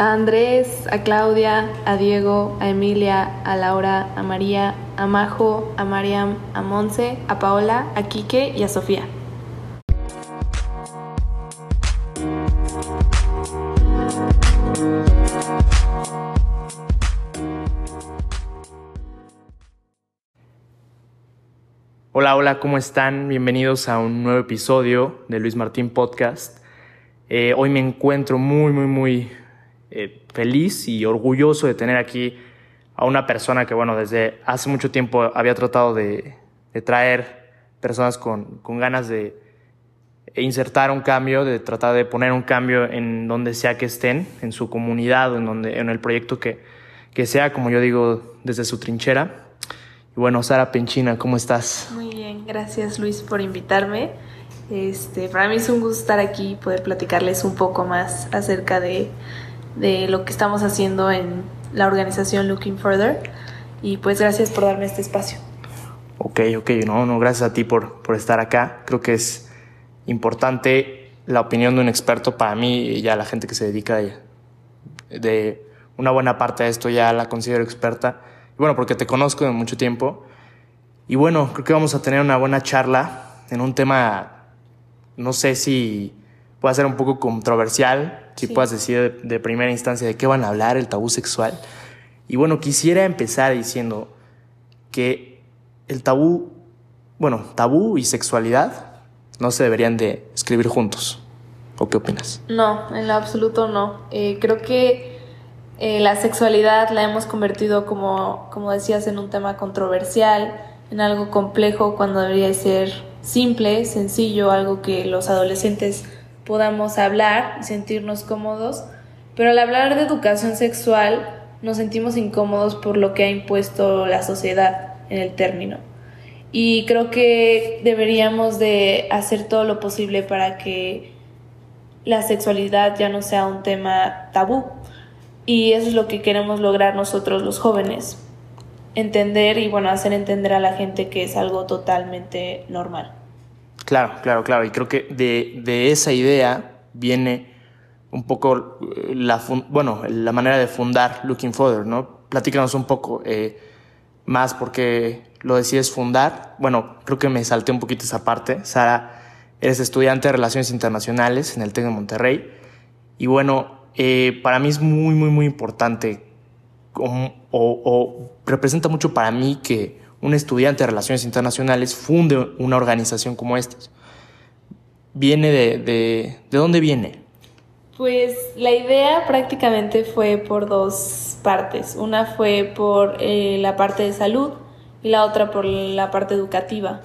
A Andrés, a Claudia, a Diego, a Emilia, a Laura, a María, a Majo, a Mariam, a Monse, a Paola, a Quique y a Sofía. Hola, hola, ¿cómo están? Bienvenidos a un nuevo episodio de Luis Martín Podcast. Eh, hoy me encuentro muy, muy, muy eh, feliz y orgulloso de tener aquí a una persona que, bueno, desde hace mucho tiempo había tratado de, traer personas con, ganas de insertar un cambio, de tratar de poner un cambio en donde sea que estén, en su comunidad, en, donde, en el proyecto que, que sea, como yo digo, desde su trinchera. Y bueno, Sara Penchina, ¿cómo estás? Muy bien, gracias Luis por invitarme. Este, para mí es un gusto estar aquí y poder platicarles un poco más acerca de, de lo que estamos haciendo en la organización Looking Further. Y pues gracias por darme este espacio. Ok, ok, no, no, gracias a ti por, por estar acá. Creo que es importante la opinión de un experto para mí y ya la gente que se dedica de, de una buena parte de esto ya la considero experta bueno, porque te conozco de mucho tiempo. Y bueno, creo que vamos a tener una buena charla en un tema, no sé si pueda ser un poco controversial, si puedas decir de, primera instancia de qué van a hablar, el tabú sexual. Y bueno, quisiera empezar diciendo que el tabú, bueno, tabú y sexualidad no se deberían de escribir juntos. ¿O qué opinas? No, en lo absoluto no. Eh, creo que eh, la sexualidad la hemos convertido, como, como decías, en un tema controversial, en algo complejo cuando debería ser simple, sencillo, algo que los adolescentes podamos hablar y sentirnos cómodos. Pero al hablar de educación sexual nos sentimos incómodos por lo que ha impuesto la sociedad en el término. Y creo que deberíamos de hacer todo lo posible para que la sexualidad ya no sea un tema tabú, y eso es lo que queremos lograr nosotros los jóvenes. Entender y bueno, hacer entender a la gente que es algo totalmente normal. Claro, claro, claro. Y creo que de, esa idea viene un poco eh, la, bueno, la manera de fundar Looking Further, ¿no? Platícanos un poco eh, más porque lo decides fundar. Bueno, creo que me salté un poquito esa parte. Sara, eres estudiante de Relaciones Internacionales en el TEC de Monterrey. Y bueno, eh, para mí es muy, muy, muy importante o, representa mucho para mí que un estudiante de Relaciones Internacionales funde una organización como esta. ¿Viene de, de, de dónde viene? Pues la idea prácticamente fue por dos partes. Una fue por eh, la parte de salud y la otra por la parte educativa.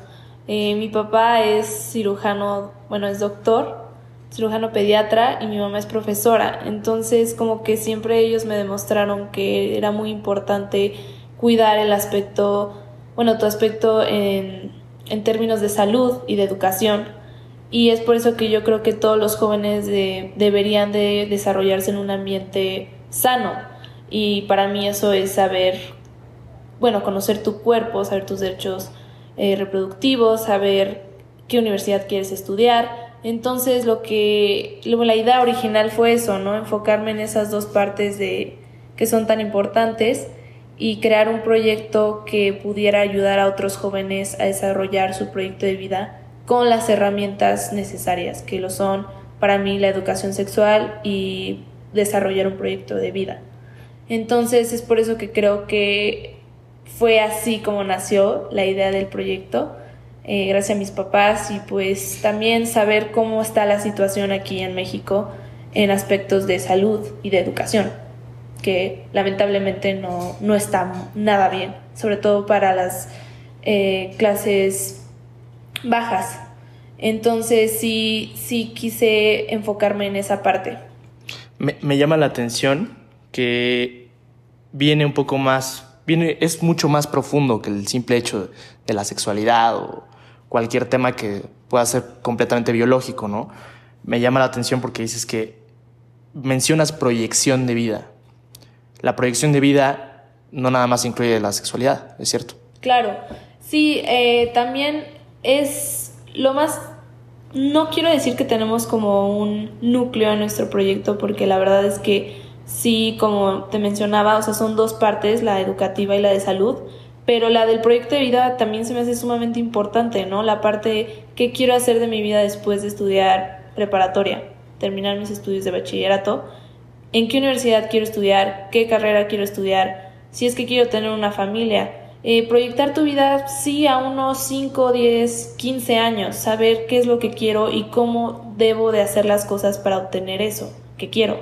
Eh, mi papá es cirujano, bueno, es doctor cirujano pediatra y mi mamá es profesora. Entonces como que siempre ellos me demostraron que era muy importante cuidar el aspecto, bueno, tu aspecto en, en términos de salud y de educación. Y es por eso que yo creo que todos los jóvenes deberían de desarrollarse en un ambiente sano. Y para mí eso es saber, bueno, conocer tu cuerpo, saber tus derechos eh, reproductivos, saber qué universidad quieres estudiar, entonces lo que la idea original fue eso, ¿no? Enfocarme en esas dos partes de que son tan importantes y crear un proyecto que pudiera ayudar a otros jóvenes a desarrollar su proyecto de vida con las herramientas necesarias, que lo son para mí la educación sexual y desarrollar un proyecto de vida. Entonces es por eso que creo que fue así como nació la idea del proyecto eh, gracias a mis papás y pues también saber cómo está la situación aquí en México en aspectos de salud y de educación, que lamentablemente no, no está nada bien, sobre todo para las eh, clases bajas. Entonces sí, sí quise enfocarme en esa parte. Me, me llama la atención que viene un poco más, viene, es mucho más profundo que el simple hecho de la sexualidad o, cualquier tema que pueda ser completamente biológico, ¿no? Me llama la atención porque dices que mencionas proyección de vida. La proyección de vida no nada más incluye la sexualidad, ¿es cierto? Claro, sí, eh, también es lo más... No quiero decir que tenemos como un núcleo en nuestro proyecto porque la verdad es que sí, como te mencionaba, o sea, son dos partes, la educativa y la de salud, pero la del proyecto de vida también se me hace sumamente importante, ¿no? La parte, ¿qué quiero hacer de mi vida después de estudiar preparatoria, terminar mis estudios de bachillerato? ¿En qué universidad quiero estudiar? ¿Qué carrera quiero estudiar? Si es que quiero tener una familia. Eh, proyectar tu vida, sí, a unos 5, 10, 15 años, saber qué es lo que quiero y cómo debo de hacer las cosas para obtener eso que quiero.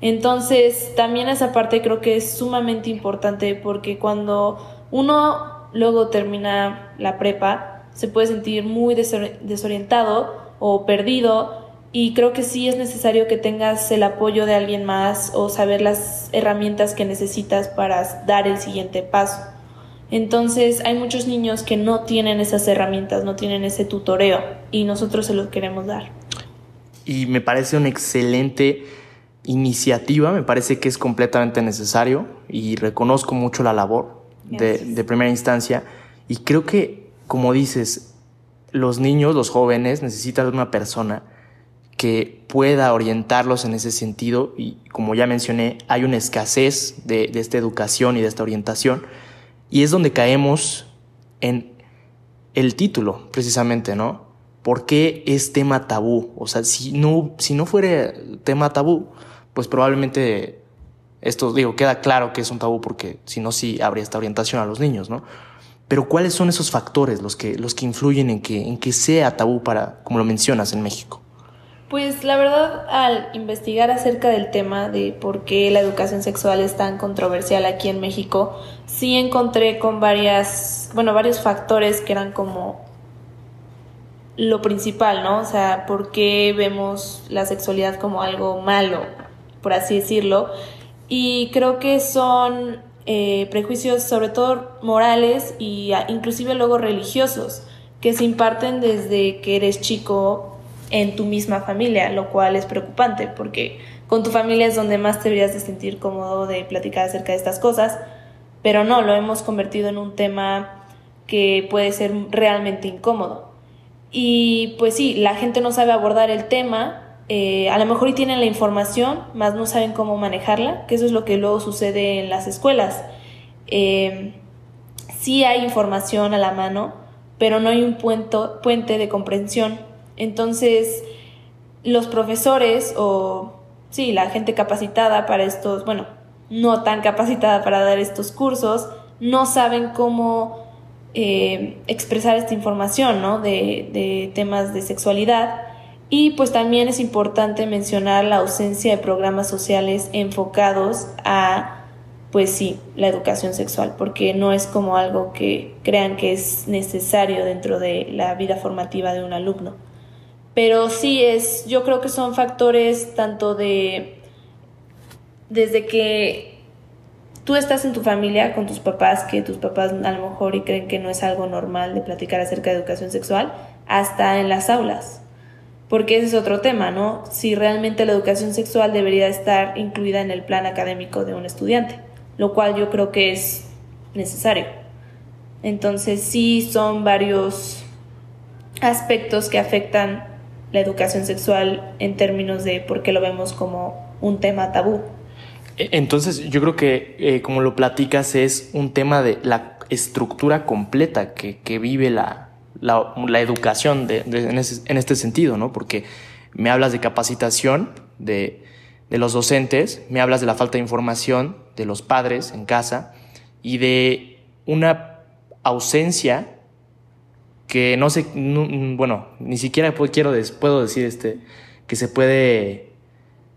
Entonces, también esa parte creo que es sumamente importante porque cuando uno luego termina la prepa, se puede sentir muy desorientado o perdido y creo que sí es necesario que tengas el apoyo de alguien más o saber las herramientas que necesitas para dar el siguiente paso. Entonces hay muchos niños que no tienen esas herramientas, no tienen ese tutoreo y nosotros se los queremos dar. Y me parece una excelente iniciativa, me parece que es completamente necesario y reconozco mucho la labor de, primera instancia. Y creo que, como dices, los niños, los jóvenes necesitan una persona que pueda orientarlos en ese sentido y como ya mencioné, hay una escasez de, de, esta educación y de esta orientación y es donde caemos en el título precisamente, ¿no? ¿Por qué es tema tabú? O sea, si no, si no fuera tema tabú, pues probablemente esto, digo, queda claro que es un tabú porque si no, sí habría esta orientación a los niños, ¿no? Pero ¿cuáles son esos factores los que, los que influyen en que, en que sea tabú para, como lo mencionas, en México? Pues la verdad, al investigar acerca del tema de por qué la educación sexual es tan controversial aquí en México, sí encontré con varias, bueno, varios factores que eran como lo principal, ¿no? O sea, por qué vemos la sexualidad como algo malo, por así decirlo, y creo que son eh, prejuicios sobre todo morales y inclusive luego religiosos que se imparten desde que eres chico en tu misma familia, lo cual es preocupante porque con tu familia es donde más te deberías de sentir cómodo de platicar acerca de estas cosas, pero no, lo hemos convertido en un tema que puede ser realmente incómodo. Y pues sí, la gente no sabe abordar el tema eh, a lo mejor y tienen la información, más no saben cómo manejarla, que eso es lo que luego sucede en las escuelas. Eh, sí hay información a la mano, pero no hay un puente de comprensión. Entonces, los profesores o, sí, la gente capacitada para estos, bueno, no tan capacitada para dar estos cursos, no saben cómo eh, expresar esta información, ¿no? De, de temas de sexualidad y pues también es importante mencionar la ausencia de programas sociales enfocados a, pues sí, la educación sexual, porque no es como algo que crean que es necesario dentro de la vida formativa de un alumno. Pero sí es, yo creo que son factores tanto de, desde que tú estás en tu familia con tus papás, que tus papás a lo mejor y creen que no es algo normal de platicar acerca de educación sexual, hasta en las aulas porque ese es otro tema, ¿no? Si realmente la educación sexual debería estar incluida en el plan académico de un estudiante, lo cual yo creo que es necesario. Entonces sí son varios aspectos que afectan la educación sexual en términos de por qué lo vemos como un tema tabú. E, entonces yo creo que eh, como lo platicas es un tema de la estructura completa que, que vive la, la, educación de, en, este sentido, ¿no? Porque me hablas de capacitación de, los docentes, me hablas de la falta de información de los padres en casa y de una ausencia que no sé, bueno, ni siquiera puedo, quiero, puedo decir este, que se puede,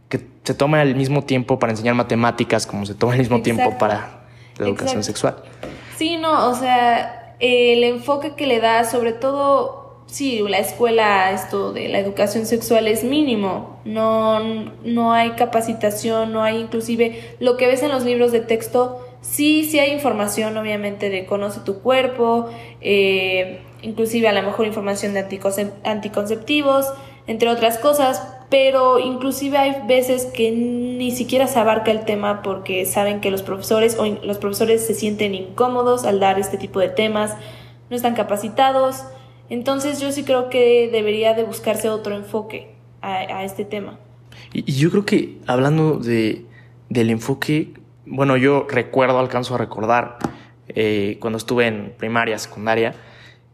que se toma el mismo tiempo para enseñar matemáticas como se toma el mismo tiempo para la educación sexual. Sí, no, o sea, el enfoque que le da, sobre todo, sí, la escuela, esto de la educación sexual es mínimo, no, no hay capacitación, no hay inclusive lo que ves en los libros de texto, sí, sí hay información obviamente de conoce tu cuerpo, eh, inclusive a lo mejor información de anticonceptivos, entre otras cosas, pero inclusive hay veces que ni siquiera se abarca el tema porque saben que los profesores o los profesores se sienten incómodos al dar este tipo de temas, no están capacitados. Entonces yo sí creo que debería de buscarse otro enfoque a, este tema. Y, yo creo que hablando de, del enfoque, bueno, yo recuerdo, alcanzo a recordar, eh, cuando estuve en primaria, secundaria,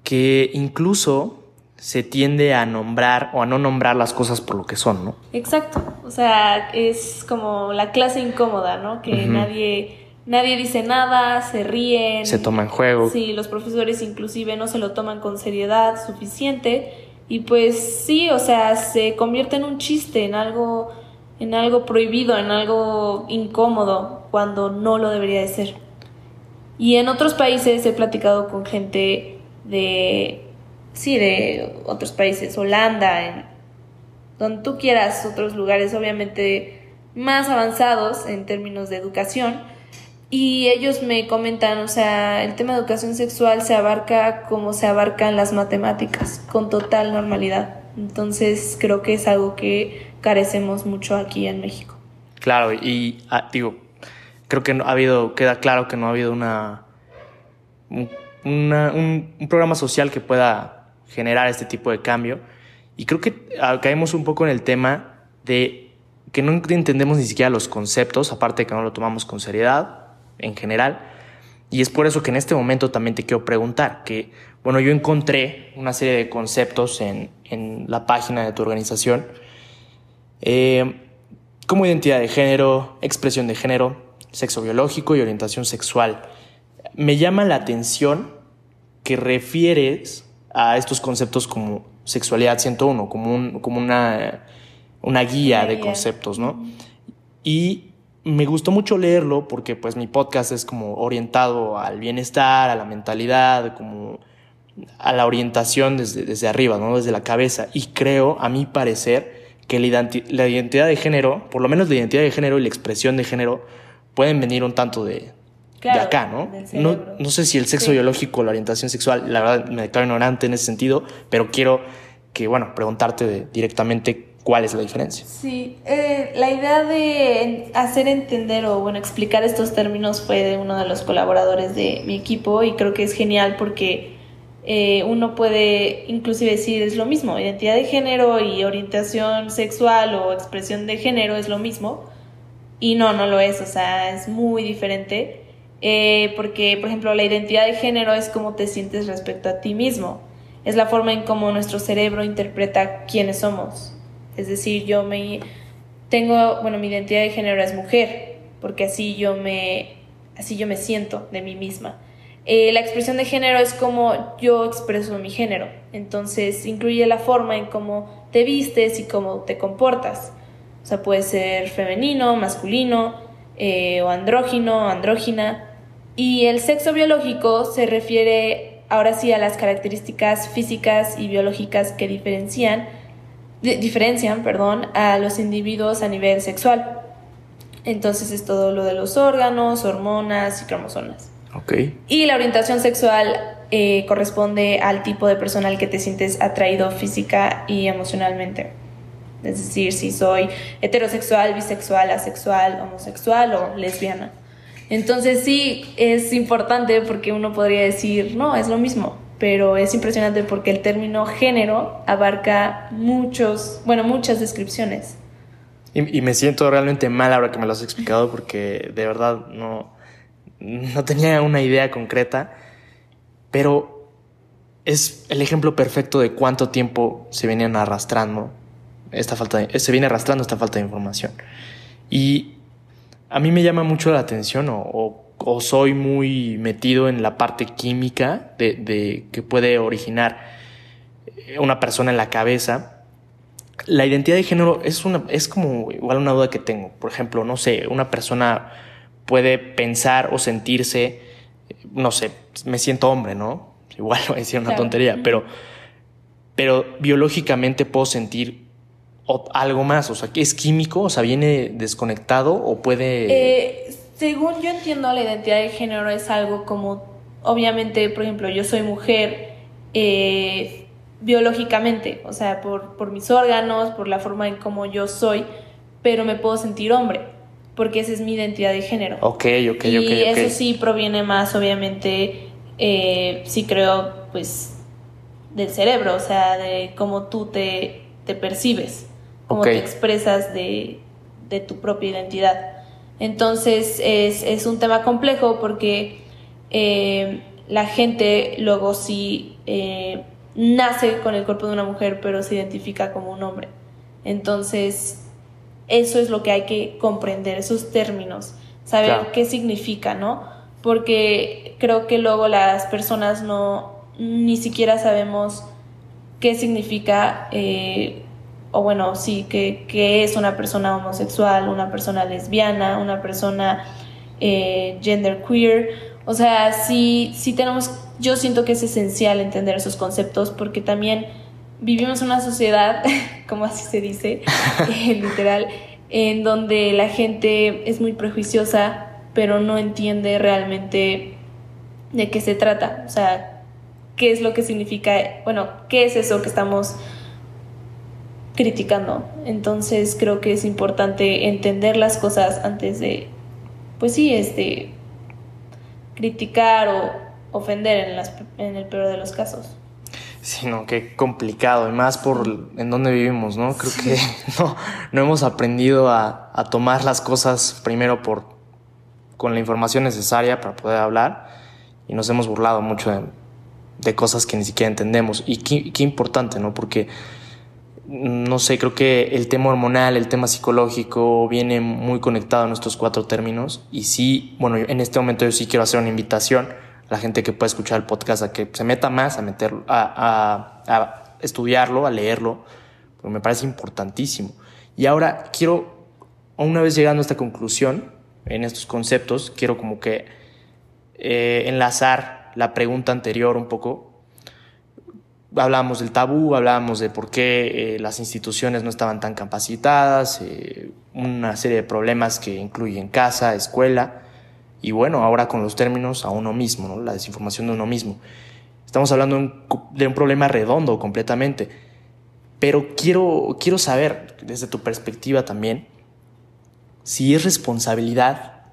que incluso se tiende a nombrar o a no nombrar las cosas por lo que son, ¿no? Exacto, o sea, es como la clase incómoda, ¿no? Que nadie nadie dice nada, se ríen. Se toma en juego. Sí, los profesores inclusive no se lo toman con seriedad suficiente y pues sí, o sea, se convierte en un chiste, en algo en algo prohibido, en algo incómodo cuando no lo debería de ser. Y en otros países he platicado con gente de sí, de otros países, Holanda, en donde tú quieras, otros lugares obviamente más avanzados en términos de educación. Y ellos me comentan, o sea, el tema de educación sexual se abarca como se abarcan las matemáticas, con total normalidad. Entonces creo que es algo que carecemos mucho aquí en México. Claro, y ah, digo, creo que ha habido, queda claro que no ha habido una, un, un programa social que pueda generar este tipo de cambio. Y creo que ah, caemos un poco en el tema de que no entendemos ni siquiera los conceptos, aparte de que no lo tomamos con seriedad en general. Y es por eso que en este momento también te quiero preguntar, que, bueno, yo encontré una serie de conceptos en, en la página de tu organización, eh, como identidad de género, expresión de género, sexo biológico y orientación sexual. Me llama la atención que refieres a estos conceptos como sexualidad 101, como, un, como una, una guía de conceptos, ¿no? Y me gustó mucho leerlo porque pues mi podcast es como orientado al bienestar, a la mentalidad, como a la orientación desde, desde arriba, ¿no? Desde la cabeza. Y creo, a mi parecer, que la, la identidad de género, por lo menos la identidad de género y la expresión de género, pueden venir un tanto de, de acá, ¿no? ¿no? No sé si el sexo biológico o la orientación sexual, la verdad me declaro ignorante en ese sentido, pero quiero que, bueno, preguntarte directamente cuál es la diferencia. Sí, eh, la idea de hacer entender o, bueno, explicar estos términos fue de uno de los colaboradores de mi equipo y creo que es genial porque eh, uno puede inclusive decir es lo mismo, identidad de género y orientación sexual o expresión de género es lo mismo. Y no, no lo es, o sea, es muy diferente. Eh, porque, por ejemplo, la identidad de género es cómo te sientes respecto a ti mismo, es la forma en cómo nuestro cerebro interpreta quiénes somos. Es decir, yo me tengo, bueno, mi identidad de género es mujer, porque así yo me, así yo me siento de mí misma. Eh, la expresión de género es como yo expreso mi género, entonces incluye la forma en cómo te vistes y cómo te comportas. O sea, puede ser femenino, masculino, eh, o andrógino, andrógina. Y el sexo biológico se refiere ahora sí a las características físicas y biológicas que diferencian, diferencian perdón, a los individuos a nivel sexual. Entonces es todo lo de los órganos, hormonas y cromosomas. Okay. Y la orientación sexual eh, corresponde al tipo de persona al que te sientes atraído física y emocionalmente. Es decir, si soy heterosexual, bisexual, asexual, homosexual o lesbiana. Entonces sí es importante porque uno podría decir, no, es lo mismo, pero es impresionante porque el término género abarca muchos, bueno, muchas descripciones. Y, me siento realmente mal ahora que me lo has explicado porque de verdad no, no tenía una idea concreta, pero es el ejemplo perfecto de cuánto tiempo se venían arrastrando esta falta se viene arrastrando esta falta de información. Y a mí me llama mucho la atención o, soy muy metido en la parte química de, que puede originar una persona en la cabeza. La identidad de género es, una, es como igual una duda que tengo. Por ejemplo, no sé, una persona puede pensar o sentirse, no sé, me siento hombre, ¿no? Igual voy a decir una tontería, pero, pero biológicamente puedo sentir o algo más? O sea, es químico? O sea, ¿viene desconectado o puede...? Eh, según yo entiendo, la identidad de género es algo como, obviamente, por ejemplo, yo soy mujer eh, biológicamente, o sea, por, por mis órganos, por la forma en cómo yo soy, pero me puedo sentir hombre, porque esa es mi identidad de género. Ok, ok, y ok. Y eso sí proviene más, obviamente, eh, sí creo, pues, del cerebro, o sea, de cómo tú te, te percibes cómo te expresas de, tu propia identidad. Entonces es, un tema complejo porque eh, la gente luego sí eh, nace con el cuerpo de una mujer pero se identifica como un hombre. Entonces eso es lo que hay que comprender, esos términos, saber qué significa, ¿no? Porque creo que luego las personas no ni siquiera sabemos qué significa eh, o bueno, sí, que, es una persona homosexual, una persona lesbiana, una persona eh, gender queer. O sea, sí, sí tenemos, yo siento que es esencial entender esos conceptos porque también vivimos en una sociedad, como así se dice, eh, literal, en donde la gente es muy prejuiciosa, pero no entiende realmente de qué se trata. O sea, qué es lo que significa, bueno, qué es eso que estamos criticando. Entonces creo que es importante entender las cosas antes de, pues sí, este, criticar o ofender en, las, en el peor de los casos. Sí, no, qué complicado, y más por en donde vivimos, ¿no? Creo que no, no hemos aprendido a, a, tomar las cosas primero por con la información necesaria para poder hablar y nos hemos burlado mucho de, de cosas que ni siquiera entendemos. Y qué, qué importante, ¿no? Porque no sé, creo que el tema hormonal, el tema psicológico viene muy conectado en estos cuatro términos. Y sí, bueno, en este momento yo sí quiero hacer una invitación a la gente que pueda escuchar el podcast a que se meta más, a meterlo, a, a estudiarlo, a leerlo, porque me parece importantísimo. Y ahora quiero, una vez llegando a esta conclusión, en estos conceptos, quiero como que eh, enlazar la pregunta anterior un poco hablábamos del tabú, hablábamos de por qué eh, las instituciones no estaban tan capacitadas, eh, una serie de problemas que incluyen casa, escuela, y bueno, ahora con los términos a uno mismo, ¿no? la desinformación de uno mismo. Estamos hablando de un, problema redondo completamente, pero quiero, quiero saber, desde tu perspectiva también, si es responsabilidad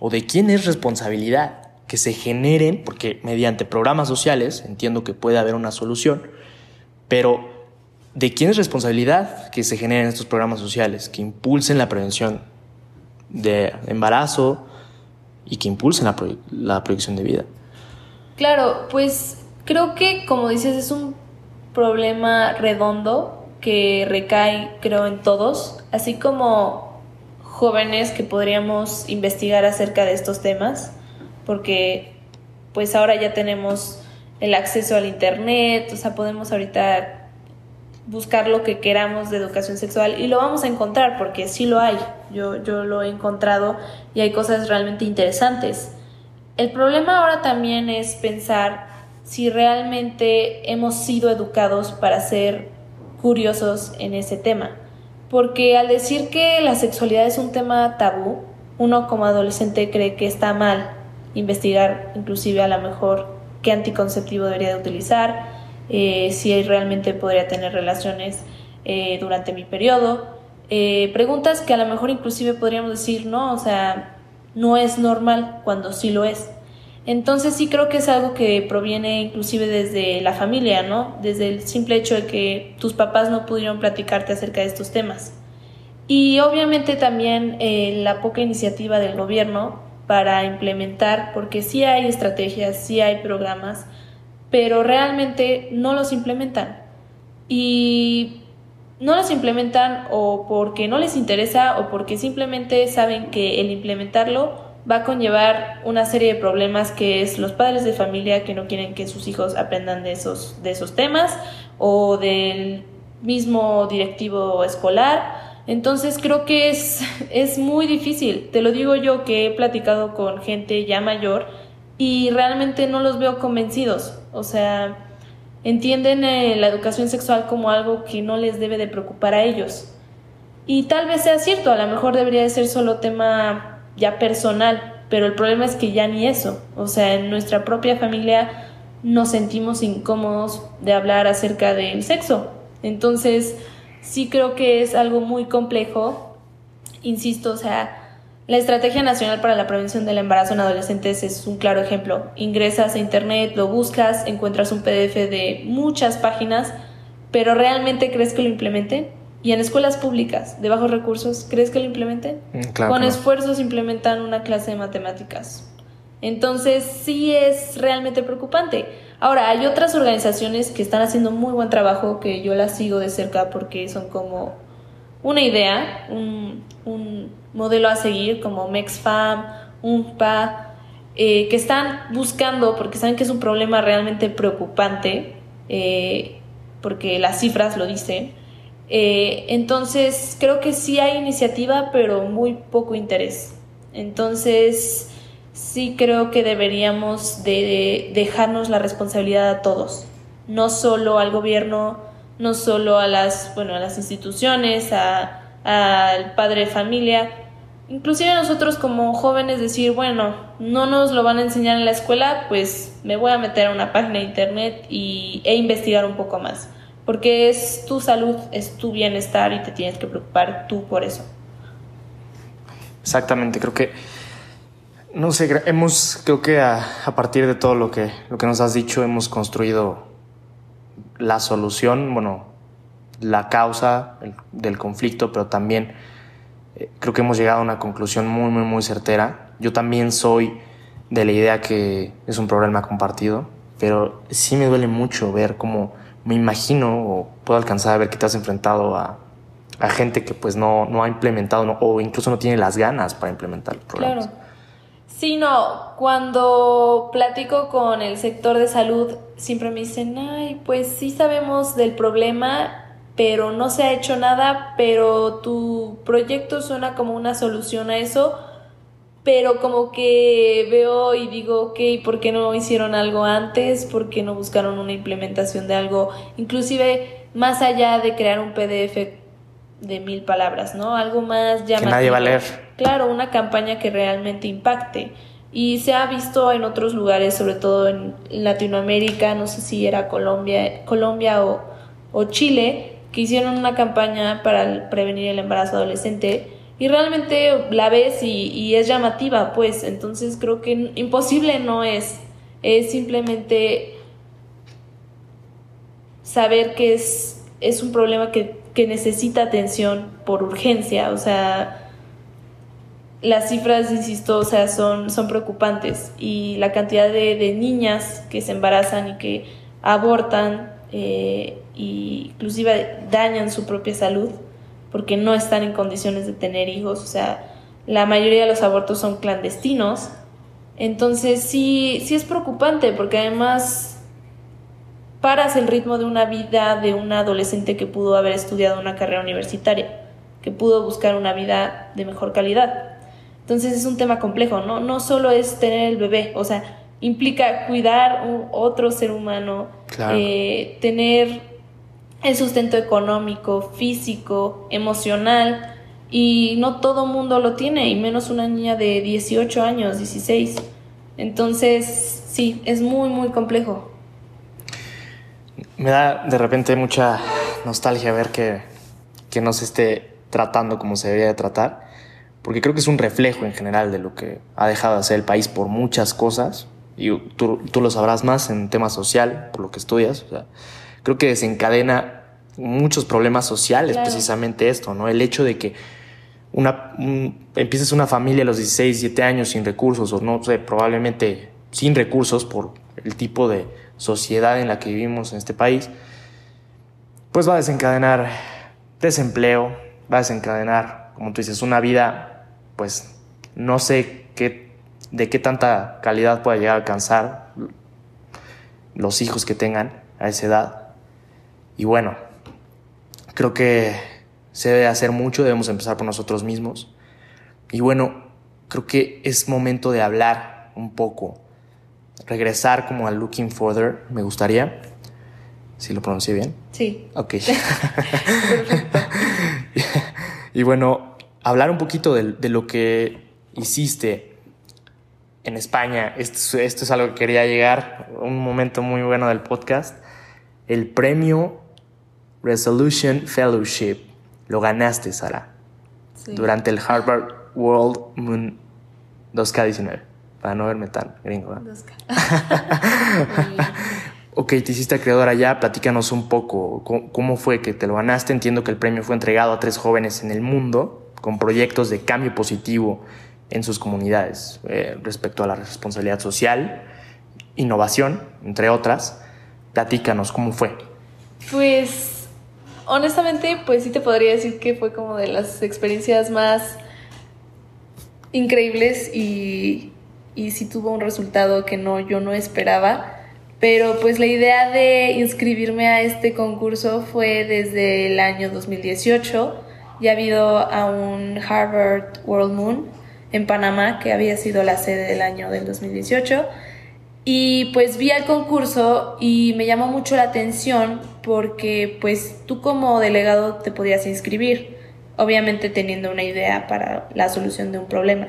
o de quién es responsabilidad que se generen, porque mediante programas sociales entiendo que puede haber una solución, pero ¿de quién es responsabilidad que se generen estos programas sociales, que impulsen la prevención de embarazo y que impulsen la, la proyección de vida? Claro, pues creo que como dices es un problema redondo que recae creo en todos, así como jóvenes que podríamos investigar acerca de estos temas porque pues ahora ya tenemos el acceso al internet, o sea, podemos ahorita buscar lo que queramos de educación sexual y lo vamos a encontrar porque sí lo hay. Yo, yo lo he encontrado y hay cosas realmente interesantes. El problema ahora también es pensar si realmente hemos sido educados para ser curiosos en ese tema. Porque al decir que la sexualidad es un tema tabú, uno como adolescente cree que está mal investigar inclusive a lo mejor qué anticonceptivo debería de utilizar, eh, si realmente podría tener relaciones eh, durante mi periodo. Eh, preguntas que a lo mejor inclusive podríamos decir, no, o sea, no es normal cuando sí lo es. Entonces sí creo que es algo que proviene inclusive desde la familia, ¿no? Desde el simple hecho de que tus papás no pudieron platicarte acerca de estos temas. Y obviamente también la poca iniciativa del gobierno para implementar, porque sí hay estrategias, sí hay programas, pero realmente no los implementan. Y no los implementan o porque no les interesa o porque simplemente saben que el implementarlo va a conllevar una serie de problemas que es los padres de familia que no quieren que sus hijos aprendan de esos, de esos temas o del mismo directivo escolar entonces creo que es, es muy difícil. Te lo digo yo que he platicado con gente ya mayor y realmente no los veo convencidos. O sea, entienden eh, la educación sexual como algo que no les debe de preocupar a ellos. Y tal vez sea cierto, a lo mejor debería de ser solo tema ya personal, pero el problema es que ya ni eso. O sea, en nuestra propia familia nos sentimos incómodos de hablar acerca del sexo. Entonces, sí creo que es algo muy complejo. Insisto, o sea, la Estrategia Nacional para la Prevención del Embarazo en Adolescentes es un claro ejemplo. Ingresas a internet, lo buscas, encuentras un PDF de muchas páginas, pero ¿realmente crees que lo implementen? y en escuelas públicas de bajos recursos, ¿crees que lo implementen? Mm, Con esfuerzos implementan una clase de matemáticas. Entonces sí es realmente preocupante. Ahora, hay otras organizaciones que están haciendo muy buen trabajo que yo las sigo de cerca porque son como una idea, un, modelo a seguir como MexFam, UNPA, eh, que están buscando, porque saben que es un problema realmente preocupante, eh, porque las cifras lo dicen. Eh, entonces, creo que sí hay iniciativa, pero muy poco interés. Entonces, sí creo que deberíamos de dejarnos la responsabilidad a todos, no solo al gobierno, no solo a las, bueno, a las instituciones, al padre de familia, inclusive nosotros como jóvenes decir, bueno, no nos lo van a enseñar en la escuela, pues me voy a meter a una página de internet y, e investigar un poco más, porque es tu salud, es tu bienestar y te tienes que preocupar tú por eso. Exactamente, creo que, no sé, hemos, creo que a, a partir de todo lo que, lo que nos has dicho, hemos construido la solución, bueno, la causa del conflicto, pero también eh, creo que hemos llegado a una conclusión muy, muy, muy certera. Yo también soy de la idea que es un problema compartido, pero sí me duele mucho ver cómo me imagino o puedo alcanzar a ver que te has enfrentado a, a gente que pues no, no ha implementado o incluso no tiene las ganas para implementar el programa. Claro. Sí, no, cuando platico con el sector de salud, siempre me dicen, ay, pues sí sabemos del problema, pero no se ha hecho nada, pero tu proyecto suena como una solución a eso, pero como que veo y digo, ok, ¿por qué no hicieron algo antes? ¿Por qué no buscaron una implementación de algo, inclusive más allá de crear un PDF de mil palabras, ¿no? Algo más llamativo. Que nadie va a leer. Claro, una campaña que realmente impacte. Y se ha visto en otros lugares, sobre todo en Latinoamérica, no sé si era Colombia, Colombia o, o Chile, que hicieron una campaña para prevenir el embarazo adolescente y realmente la ves y, es llamativa, pues entonces creo que imposible no es, es simplemente saber que es, es un problema que, que necesita atención por urgencia, o sea, las cifras, insisto, o sea, son, son preocupantes. Y la cantidad de, de niñas que se embarazan y que abortan eh, y inclusive dañan su propia salud porque no están en condiciones de tener hijos, o sea, la mayoría de los abortos son clandestinos, entonces sí, sí es preocupante porque además paras el ritmo de una vida de un adolescente que pudo haber estudiado una carrera universitaria, que pudo buscar una vida de mejor calidad. Entonces es un tema complejo, ¿no? No solo es tener el bebé, o sea, implica cuidar un otro ser humano, eh, tener el sustento económico, físico, emocional, y no todo mundo lo tiene, y menos una niña de 18 años, 16. Entonces, sí, es muy, muy complejo. Me da de repente mucha nostalgia ver que, que no se esté tratando como se debería de tratar, porque creo que es un reflejo en general de lo que ha dejado de hacer el país por muchas cosas, y tú, tú, lo sabrás más en tema social, por lo que estudias, o sea, creo que desencadena muchos problemas sociales precisamente esto, ¿no? El hecho de que una, empieces una familia a los 16, 17 años sin recursos, o no sé, probablemente sin recursos por el tipo de sociedad en la que vivimos en este país, pues va a desencadenar desempleo, va a desencadenar, como tú dices, una vida, pues no sé qué de qué tanta calidad pueda llegar a alcanzar los hijos que tengan a esa edad. Y bueno, creo que se debe hacer mucho, debemos empezar por nosotros mismos. Y bueno, creo que es momento de hablar un poco, regresar como al Looking Further, me gustaría. ¿Si lo pronuncié bien? Sí. Ok. y bueno, hablar un poquito de, de lo que hiciste en España. Esto, esto, es algo que quería llegar, un momento muy bueno del podcast. El premio Resolution Fellowship lo ganaste, Sara, durante el Harvard World Moon 2K19, para no verme tan gringo. 2K. ok, te hiciste acreedor allá, platícanos un poco cómo, fue que te lo ganaste. Entiendo que el premio fue entregado a tres jóvenes en el mundo con proyectos de cambio positivo en sus comunidades eh, respecto a la responsabilidad social, innovación, entre otras. Platícanos cómo fue. Pues honestamente, pues sí te podría decir que fue como de las experiencias más increíbles y, y sí tuvo un resultado que no yo no esperaba pero pues la idea de inscribirme a este concurso fue desde el año 2018. Ya ha habido a un Harvard World Moon en Panamá, que había sido la sede del año del 2018. Y pues vi el concurso y me llamó mucho la atención porque pues tú como delegado te podías inscribir, obviamente teniendo una idea para la solución de un problema.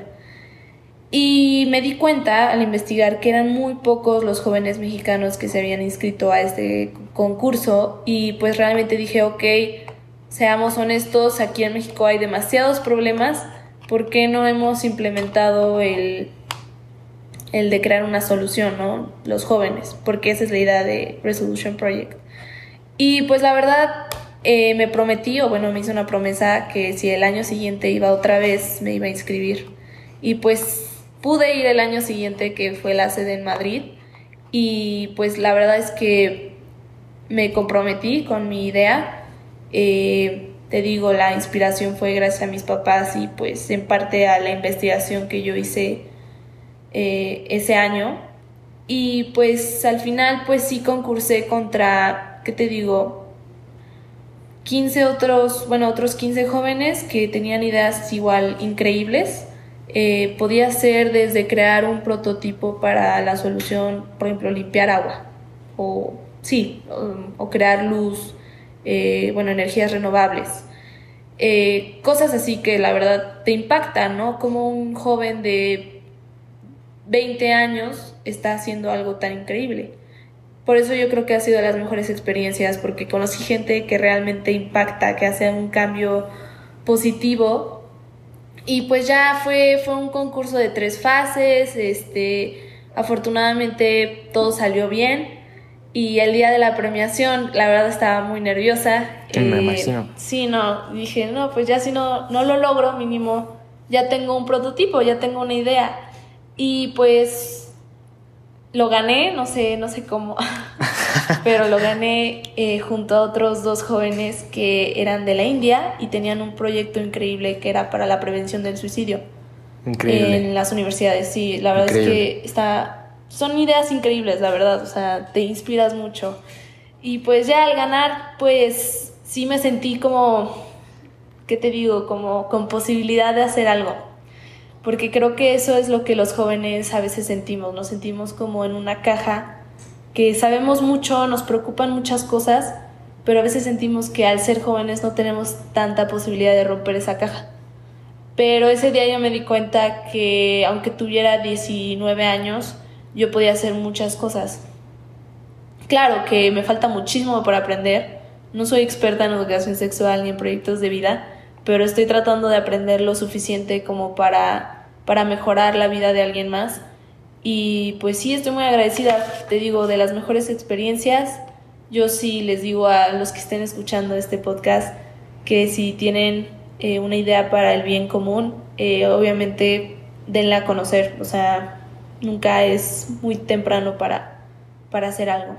Y me di cuenta al investigar que eran muy pocos los jóvenes mexicanos que se habían inscrito a este concurso y pues realmente dije, ok, seamos honestos, aquí en México hay demasiados problemas, ¿por qué no hemos implementado el, el de crear una solución, ¿no? Los jóvenes, porque esa es la idea de Resolution Project. Y pues la verdad eh, me prometí, o bueno, me hice una promesa que si el año siguiente iba otra vez, me iba a inscribir. Y pues Pude ir el año siguiente que fue la sede en Madrid y pues la verdad es que me comprometí con mi idea. Eh, te digo, la inspiración fue gracias a mis papás y pues en parte a la investigación que yo hice eh, ese año. Y pues al final pues sí concursé contra, ¿qué te digo? 15 otros, bueno, otros 15 jóvenes que tenían ideas igual increíbles eh, podía ser desde crear un prototipo para la solución, por ejemplo, limpiar agua, o sí, o, crear luz, eh, bueno, energías renovables. Eh, cosas así que la verdad te impactan, ¿no? Como un joven de 20 años está haciendo algo tan increíble. Por eso yo creo que ha sido de las mejores experiencias, porque conocí gente que realmente impacta, que hace un cambio positivo y pues ya fue, fue un concurso de tres fases, este, afortunadamente todo salió bien. Y el día de la premiación, la verdad estaba muy nerviosa. me eh, imagino. Sí, no, dije, no, pues ya si no, no lo logro, mínimo, ya tengo un prototipo, ya tengo una idea. Y pues lo gané, no sé, no sé cómo, pero lo gané eh, junto a otros dos jóvenes que eran de la India y tenían un proyecto increíble que era para la prevención del suicidio. Increíble. En las universidades, sí, la verdad es que está, son ideas increíbles, la verdad, o sea, te inspiras mucho. Y pues ya al ganar, pues sí me sentí como, ¿qué te digo? Como con posibilidad de hacer algo porque creo que eso es lo que los jóvenes a veces sentimos, nos sentimos como en una caja que sabemos mucho, nos preocupan muchas cosas, pero a veces sentimos que al ser jóvenes no tenemos tanta posibilidad de romper esa caja. Pero ese día yo me di cuenta que aunque tuviera 19 años, yo podía hacer muchas cosas. Claro que me falta muchísimo por aprender, no soy experta en educación sexual ni en proyectos de vida, pero estoy tratando de aprender lo suficiente como para para mejorar la vida de alguien más. Y pues sí, estoy muy agradecida, te digo, de las mejores experiencias. Yo sí les digo a los que estén escuchando este podcast que si tienen eh, una idea para el bien común, eh, obviamente denla a conocer. O sea, nunca es muy temprano para, para hacer algo.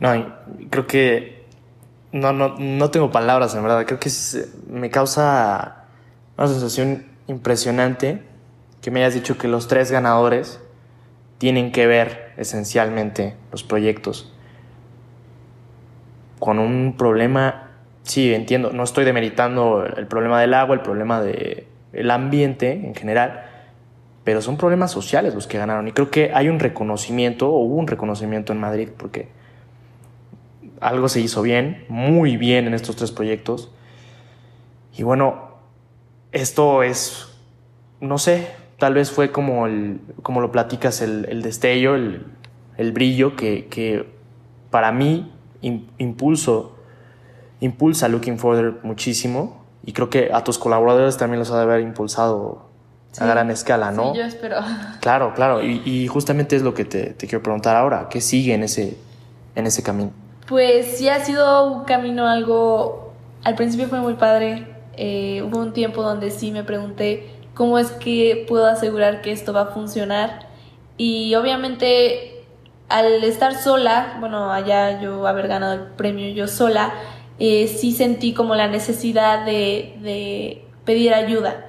No, creo que no, no, no tengo palabras, en verdad. Creo que me causa una sensación impresionante que me hayas dicho que los tres ganadores tienen que ver esencialmente los proyectos con un problema, sí, entiendo, no estoy demeritando el problema del agua, el problema del el ambiente en general, pero son problemas sociales los que ganaron. Y creo que hay un reconocimiento, o hubo un reconocimiento en Madrid, porque algo se hizo bien, muy bien en estos tres proyectos. Y bueno, esto es, no sé, tal vez fue como, el, como lo platicas, el, destello, el, brillo que, para mí impulso, impulsa Looking Further muchísimo y creo que a tus colaboradores también los ha de haber impulsado a gran escala, ¿no? Sí, yo espero. Claro, claro. Y, justamente es lo que te, quiero preguntar ahora. ¿Qué sigue en ese, en ese camino? Pues sí ha sido un camino algo, al principio fue muy padre, eh, hubo un tiempo donde sí me pregunté cómo es que puedo asegurar que esto va a funcionar y obviamente al estar sola, bueno, allá yo haber ganado el premio yo sola, eh, sí sentí como la necesidad de, de pedir ayuda.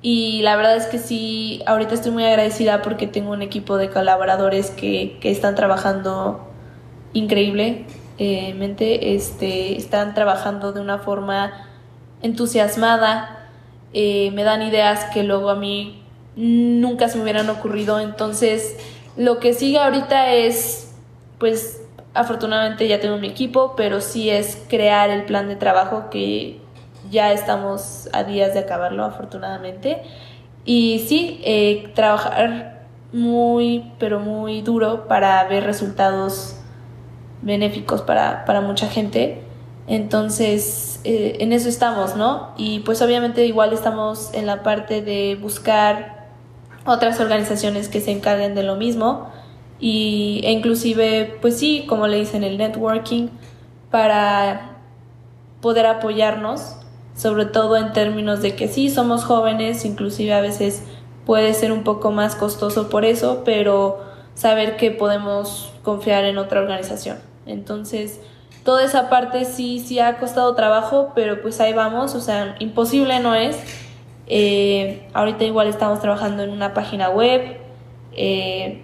Y la verdad es que sí, ahorita estoy muy agradecida porque tengo un equipo de colaboradores que, que están trabajando increíblemente, este, están trabajando de una forma entusiasmada, eh, me dan ideas que luego a mí nunca se me hubieran ocurrido. Entonces, lo que sigue ahorita es, pues, afortunadamente ya tengo mi equipo, pero sí es crear el plan de trabajo que ya estamos a días de acabarlo, afortunadamente. Y sí, eh, trabajar muy, pero muy duro para ver resultados benéficos para, para mucha gente. Entonces, eh, en eso estamos, ¿no? Y pues obviamente igual estamos en la parte de buscar otras organizaciones que se encarguen de lo mismo y, e inclusive, pues sí, como le dicen, el networking para poder apoyarnos, sobre todo en términos de que sí, somos jóvenes, inclusive a veces puede ser un poco más costoso por eso, pero saber que podemos confiar en otra organización. Entonces, toda esa parte sí, sí ha costado trabajo, pero pues ahí vamos, o sea, imposible no es. Eh, ahorita igual estamos trabajando en una página web, eh,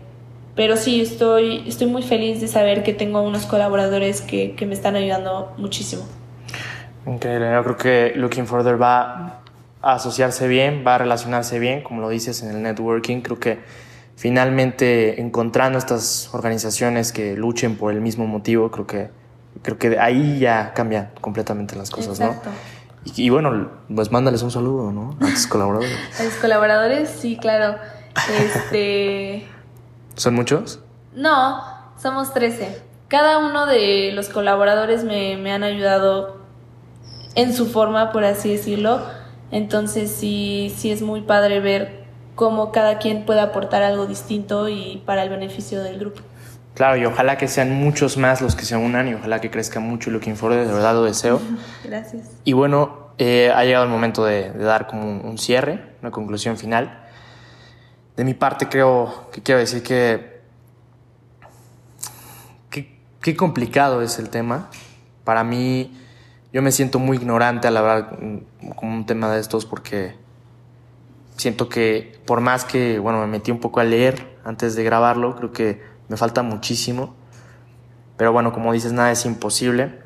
pero sí, estoy, estoy muy feliz de saber que tengo unos colaboradores que, que me están ayudando muchísimo. Increíble, yo creo que Looking Further va a asociarse bien, va a relacionarse bien, como lo dices en el networking, creo que finalmente encontrando estas organizaciones que luchen por el mismo motivo, creo que creo que ahí ya cambian completamente las cosas, Exacto. ¿no? Y, y, bueno, pues mándales un saludo, ¿no? A tus colaboradores. A tus colaboradores, sí, claro. Este. ¿Son muchos? No, somos 13. Cada uno de los colaboradores me, me han ayudado en su forma, por así decirlo. Entonces sí, sí es muy padre ver cómo cada quien puede aportar algo distinto y para el beneficio del grupo. Claro, y ojalá que sean muchos más los que se unan y ojalá que crezca mucho Looking Forward, de verdad lo deseo. Gracias. Y bueno, eh, ha llegado el momento de, de dar como un, un, cierre, una conclusión final. De mi parte creo que quiero decir que qué complicado es el tema. Para mí, yo me siento muy ignorante al hablar como un tema de estos porque siento que por más que, bueno, me metí un poco a leer antes de grabarlo, creo que me falta muchísimo. Pero bueno, como dices, nada es imposible.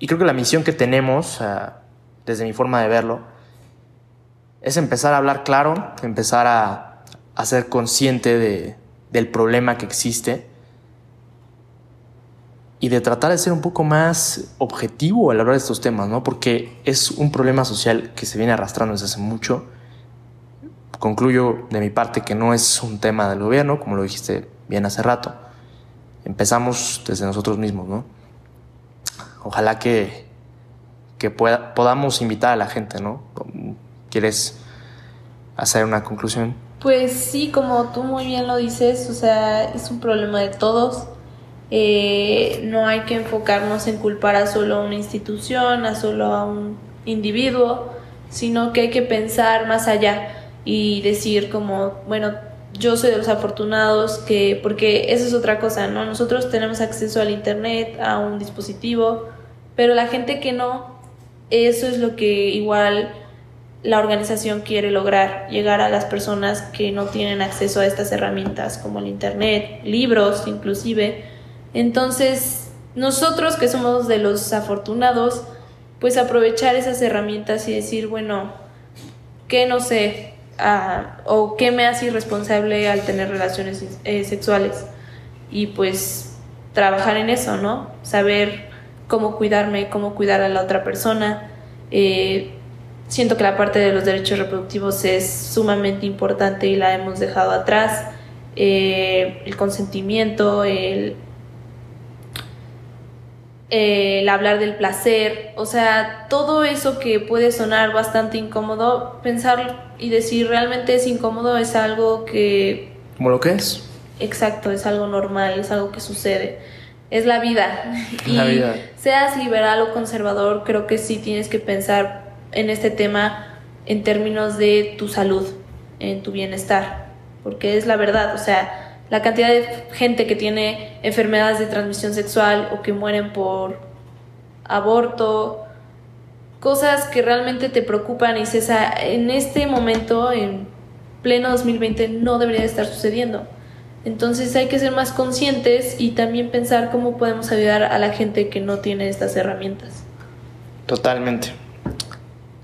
Y creo que la misión que tenemos, uh, desde mi forma de verlo, es empezar a hablar claro, empezar a, a ser consciente de, del problema que existe y de tratar de ser un poco más objetivo al hablar de estos temas, ¿no? Porque es un problema social que se viene arrastrando desde hace mucho. Concluyo de mi parte que no es un tema del gobierno, como lo dijiste bien hace rato. Empezamos desde nosotros mismos, ¿no? Ojalá que, que pueda, podamos invitar a la gente, ¿no? ¿Quieres hacer una conclusión? Pues sí, como tú muy bien lo dices, o sea, es un problema de todos. Eh, no hay que enfocarnos en culpar a solo una institución, a solo a un individuo, sino que hay que pensar más allá y decir como, bueno, yo soy de los afortunados que, porque eso es otra cosa, ¿no? Nosotros tenemos acceso al Internet, a un dispositivo, pero la gente que no, eso es lo que igual la organización quiere lograr, llegar a las personas que no tienen acceso a estas herramientas como el Internet, libros inclusive. Entonces, nosotros que somos de los afortunados, pues aprovechar esas herramientas y decir, bueno, ¿qué no sé? Uh, o qué me hace irresponsable al tener relaciones eh, sexuales y pues trabajar en eso, ¿no? Saber cómo cuidarme, cómo cuidar a la otra persona. Eh, siento que la parte de los derechos reproductivos es sumamente importante y la hemos dejado atrás. Eh, el consentimiento, el, el hablar del placer, o sea, todo eso que puede sonar bastante incómodo, pensar y decir realmente es incómodo es algo que... Como lo que es. Exacto, es algo normal, es algo que sucede. es la vida. Y La vida. seas liberal o conservador, creo que sí tienes que pensar en este tema en términos de tu salud, en tu bienestar, porque es la verdad, o sea, la cantidad de gente que tiene enfermedades de transmisión sexual o que mueren por aborto, cosas que realmente te preocupan y dices, "Ah, en este momento, en pleno 2020, no debería de estar sucediendo. Entonces hay que ser más conscientes y también pensar cómo podemos ayudar a la gente que no tiene estas herramientas. Totalmente.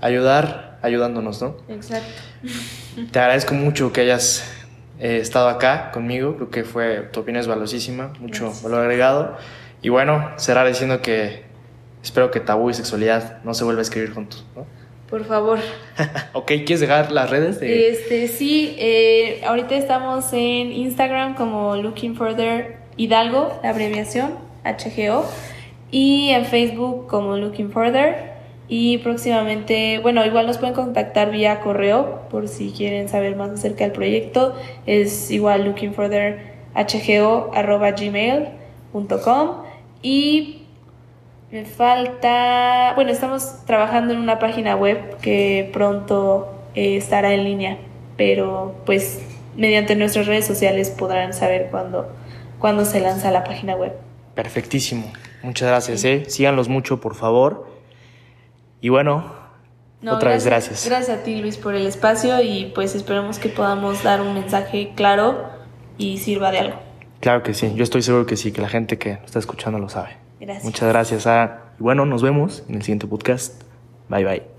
Ayudar ayudándonos, ¿no? Exacto. Te agradezco mucho que hayas eh, estado acá conmigo. Creo que fue tu opinión es valiosísima, mucho Gracias. valor agregado. Y bueno, cerrar diciendo que espero que tabú y sexualidad no se vuelva a escribir juntos. ¿no? Por favor. ok, ¿quieres dejar las redes? De... Este, sí, eh, ahorita estamos en Instagram como Looking Further Hidalgo, la abreviación, HGO, y en Facebook como Looking Further. Y próximamente, bueno, igual nos pueden contactar vía correo por si quieren saber más acerca del proyecto. Es igual looking further hgo arroba gmail.com y me falta, bueno, estamos trabajando en una página web que pronto eh, estará en línea, pero pues mediante nuestras redes sociales podrán saber cuándo, cuándo se lanza la página web. Perfectísimo. Muchas gracias, ¿eh? Síganlos mucho, por favor. Y bueno, otra vez gracias. Gracias a ti, Luis, por el espacio y pues esperemos que podamos dar un mensaje claro y sirva de algo. Claro que sí, yo estoy seguro que sí, que la gente que nos está escuchando lo sabe. Gracias. Muchas gracias. ah, y bueno, nos vemos en el siguiente podcast. Bye bye.